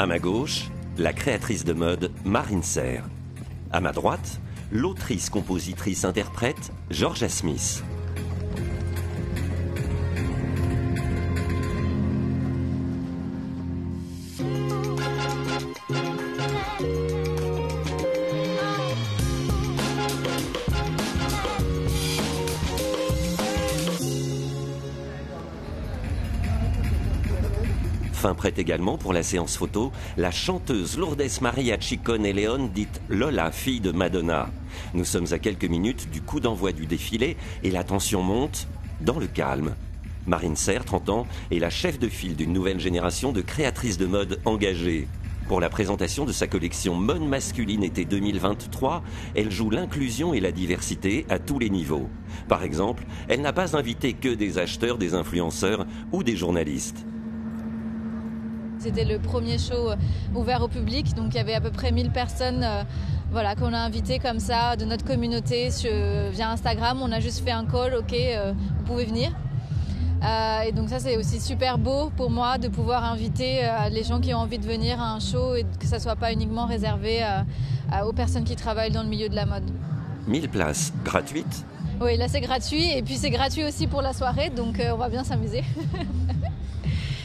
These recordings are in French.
À ma gauche, la créatrice de mode Marine Serre. À ma droite, l'autrice, compositrice, interprète Georgia Smith. Fin prête également pour la séance photo, la chanteuse Lourdes Maria Chicone et Leon, dite Lola, fille de Madonna. Nous sommes à quelques minutes du coup d'envoi du défilé et la tension monte dans le calme. Marine Serre, 30 ans, est la chef de file d'une nouvelle génération de créatrices de mode engagées. Pour la présentation de sa collection Mode masculine été 2023, elle joue l'inclusion et la diversité à tous les niveaux. Par exemple, elle n'a pas invité que des acheteurs, des influenceurs ou des journalistes. C'était le premier show ouvert au public, donc il y avait à peu près 1000 personnes euh, voilà, qu'on a invitées comme ça de notre communauté via Instagram. On a juste fait un call, ok, euh, vous pouvez venir. Euh, et donc ça c'est aussi super beau pour moi de pouvoir inviter les gens qui ont envie de venir à un show et que ça soit pas uniquement réservé aux personnes qui travaillent dans le milieu de la mode. 1000 places gratuites Oui, là c'est gratuit et puis c'est gratuit aussi pour la soirée, donc on va bien s'amuser.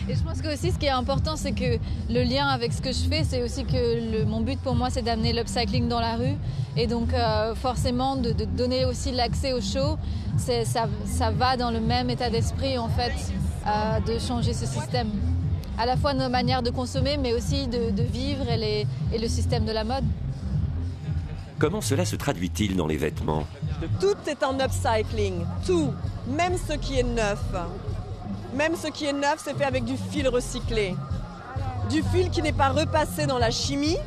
Et je pense que aussi ce qui est important, c'est que le lien avec ce que je fais, c'est aussi que mon but pour moi, c'est d'amener l'upcycling dans la rue. Et donc euh, forcément, de, donner aussi l'accès au show, ça, ça, va dans le même état d'esprit en fait, euh, de changer ce système. À la fois nos manières de consommer, mais aussi de, vivre et, les, et le système de la mode. Comment cela se traduit-il dans les vêtements? Tout est en upcycling, tout, même ce qui est neuf. Même ce qui est neuf, c'est fait avec du fil recyclé. Du fil qui n'est pas repassé dans la chimie,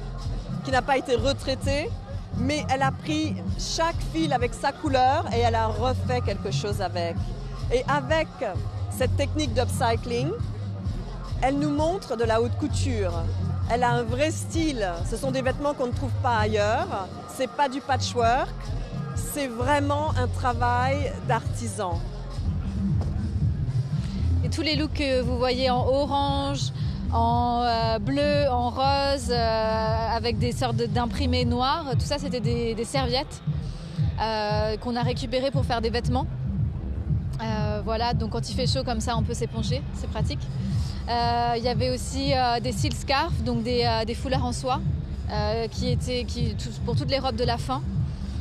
qui n'a pas été retraité, mais elle a pris chaque fil avec sa couleur et elle a refait quelque chose avec. Et avec cette technique d'upcycling, elle nous montre de la haute couture. Elle a un vrai style. Ce sont des vêtements qu'on ne trouve pas ailleurs. C'est pas du patchwork. C'est vraiment un travail d'artisan. Et tous les looks que vous voyez en orange, en euh, bleu, en rose, euh, avec des sortes d'imprimés noirs, tout ça c'était des, serviettes euh, qu'on a récupérées pour faire des vêtements. voilà, donc quand il fait chaud comme ça, on peut s'éponger, c'est pratique. Il y avait aussi des silk scarves, donc des, foulards en soie, qui étaient pour toutes les robes de la fin.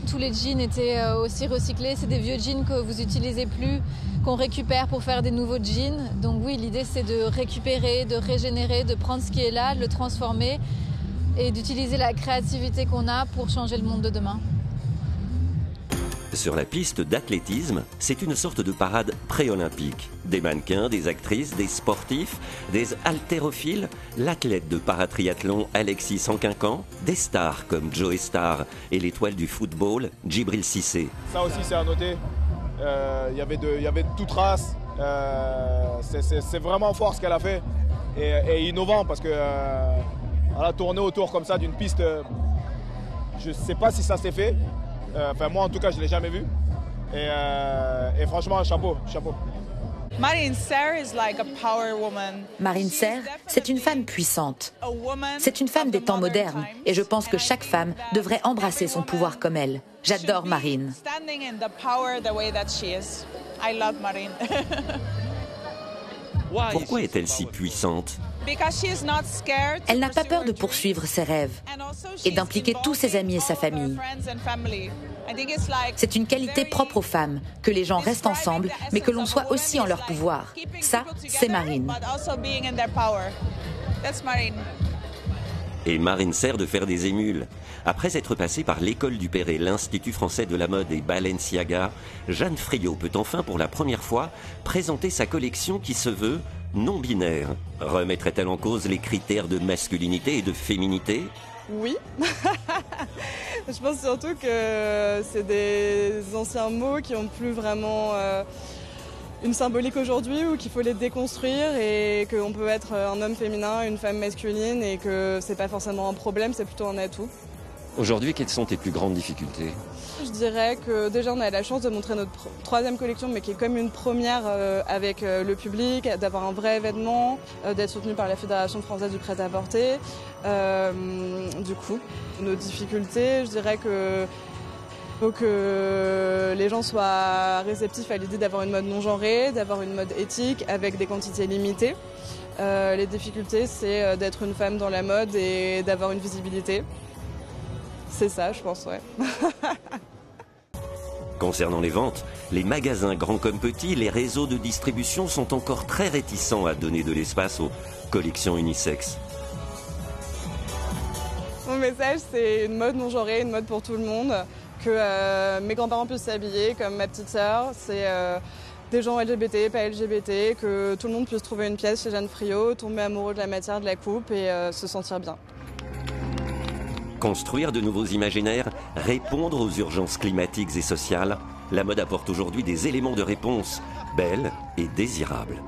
Tous les jeans étaient aussi recyclés. C'est des vieux jeans que vous n'utilisez plus, qu'on récupère pour faire des nouveaux jeans. Donc oui, l'idée c'est de récupérer, de régénérer, de prendre ce qui est là, de le transformer et d'utiliser la créativité qu'on a pour changer le monde de demain. Sur la piste d'athlétisme, c'est une sorte de parade pré-olympique. Des mannequins, des actrices, des sportifs, des haltérophiles, l'athlète de paratriathlon Alexis Sanquincan, des stars comme Joe Star et l'étoile du football Djibril Cissé. Ça aussi c'est à noter, il y avait de, toute race. Euh, c'est vraiment fort ce qu'elle a fait et, innovant parce que euh, a tourné autour comme ça d'une piste. je ne sais pas si ça s'est fait. Enfin moi en tout cas je l'ai jamais vu. Et, et franchement chapeau, chapeau. Marine Serre, c'est une femme puissante. C'est une femme des temps modernes et je pense que chaque femme devrait embrasser son pouvoir comme elle. J'adore Marine. Pourquoi est-elle si puissante? Elle n'a pas peur de poursuivre ses rêves et d'impliquer tous ses amis et sa famille. C'est une qualité propre aux femmes, que les gens restent ensemble, mais que l'on soit aussi en leur pouvoir. Ça, c'est Marine. Et Marine sert de faire des émules. Après être passée par l'école du Perret, l'Institut français de la mode et Balenciaga, Jeanne Friot peut enfin pour la première fois présenter sa collection qui se veut non binaire. Remettrait-elle en cause les critères de masculinité et de féminité? Oui. Je pense surtout que c'est des anciens mots qui n'ont plus vraiment euh, une symbolique aujourd'hui ou qu'il faut les déconstruire et qu'on peut être un homme féminin, une femme masculine et que c'est pas forcément un problème, c'est plutôt un atout? Aujourd'hui, quelles sont tes plus grandes difficultés? Je dirais que déjà on a la chance de montrer notre troisième collection, mais qui est comme une première euh, avec euh, le public, d'avoir un vrai événement, euh, d'être soutenu par la Fédération française du prêt-à-porter. du coup, nos difficultés, je dirais que faut que les gens soient réceptifs à l'idée d'avoir une mode non genrée, d'avoir une mode éthique avec des quantités limitées. les difficultés, c'est d'être une femme dans la mode et d'avoir une visibilité. C'est ça, je pense, ouais. Concernant les ventes, les magasins grands comme petits, les réseaux de distribution sont encore très réticents à donner de l'espace aux collections unisexes. Mon message, c'est une mode non genrée, une mode pour tout le monde, que euh, mes grands-parents puissent s'habiller comme ma petite sœur. C'est euh, des gens LGBT, pas LGBT, que tout le monde puisse trouver une pièce chez Jeanne Friot, tomber amoureux de la matière, de la coupe et euh, se sentir bien. Construire de nouveaux imaginaires, répondre aux urgences climatiques et sociales, la mode apporte aujourd'hui des éléments de réponse belles et désirables.